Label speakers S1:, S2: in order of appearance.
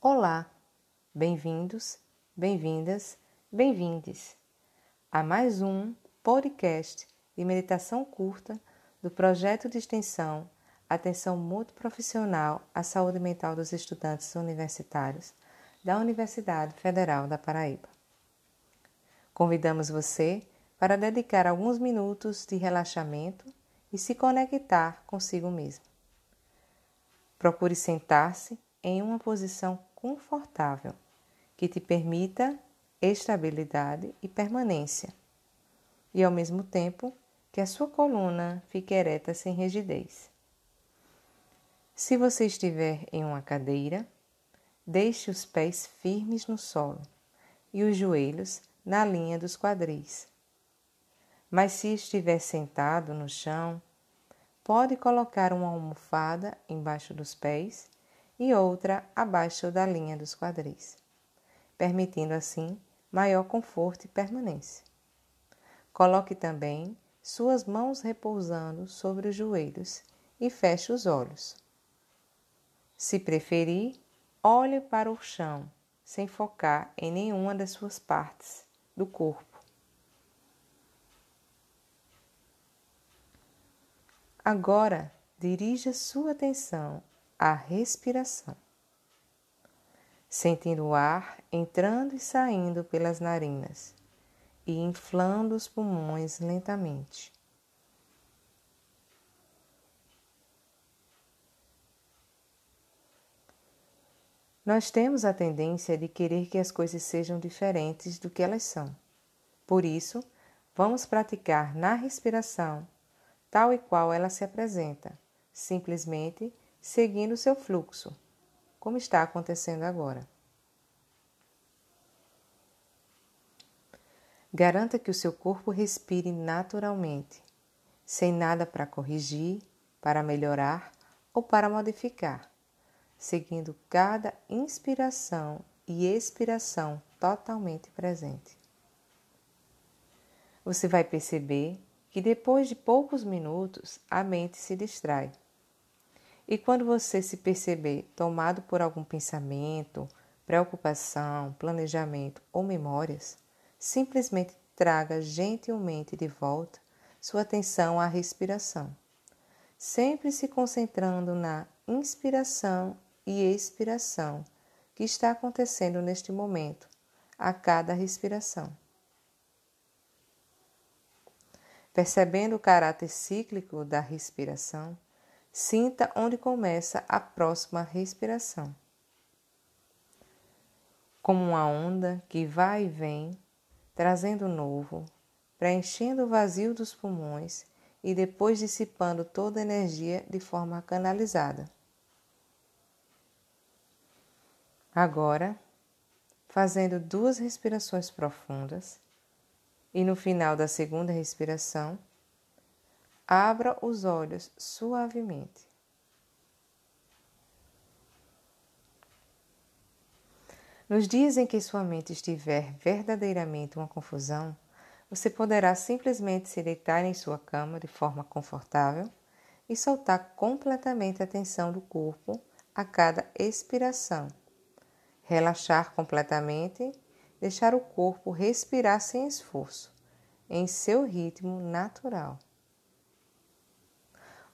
S1: Olá, bem-vindos, bem-vindas, bem-vindes a mais um podcast de meditação curta do projeto de extensão Atenção Multiprofissional à Saúde Mental dos Estudantes Universitários da Universidade Federal da Paraíba. Convidamos você para dedicar alguns minutos de relaxamento e se conectar consigo mesmo. Procure sentar-se em uma posição confortável que te permita estabilidade e permanência, e ao mesmo tempo que a sua coluna fique ereta sem rigidez. Se você estiver em uma cadeira, deixe os pés firmes no solo e os joelhos na linha dos quadris. Mas se estiver sentado no chão, pode colocar uma almofada embaixo dos pés e outra abaixo da linha dos quadris, permitindo assim maior conforto e permanência. Coloque também suas mãos repousando sobre os joelhos e feche os olhos. Se preferir, olhe para o chão, sem focar em nenhuma das suas partes do corpo. Agora, dirija sua atenção à respiração, sentindo o ar entrando e saindo pelas narinas e inflando os pulmões lentamente. Nós temos a tendência de querer que as coisas sejam diferentes do que elas são. Por isso, vamos praticar na respiração tal e qual ela se apresenta, simplesmente seguindo seu fluxo, como está acontecendo agora. Garanta que o seu corpo respire naturalmente, sem nada para corrigir, para melhorar ou para modificar, seguindo cada inspiração e expiração totalmente presente. Você vai perceber que depois de poucos minutos a mente se distrai e quando você se perceber tomado por algum pensamento, preocupação, planejamento ou memórias, simplesmente traga gentilmente de volta sua atenção à respiração, sempre se concentrando na inspiração e expiração que está acontecendo neste momento, a cada respiração. Percebendo o caráter cíclico da respiração, Sinta onde começa a próxima respiração. Como uma onda que vai e vem, trazendo novo, preenchendo o vazio dos pulmões e depois dissipando toda a energia de forma canalizada. Agora, fazendo duas respirações profundas, e no final da segunda respiração, Abra os olhos suavemente. Nos dias em que sua mente estiver verdadeiramente uma confusão, você poderá simplesmente se deitar em sua cama de forma confortável e soltar completamente a tensão do corpo a cada expiração. Relaxar completamente, deixar o corpo respirar sem esforço, em seu ritmo natural.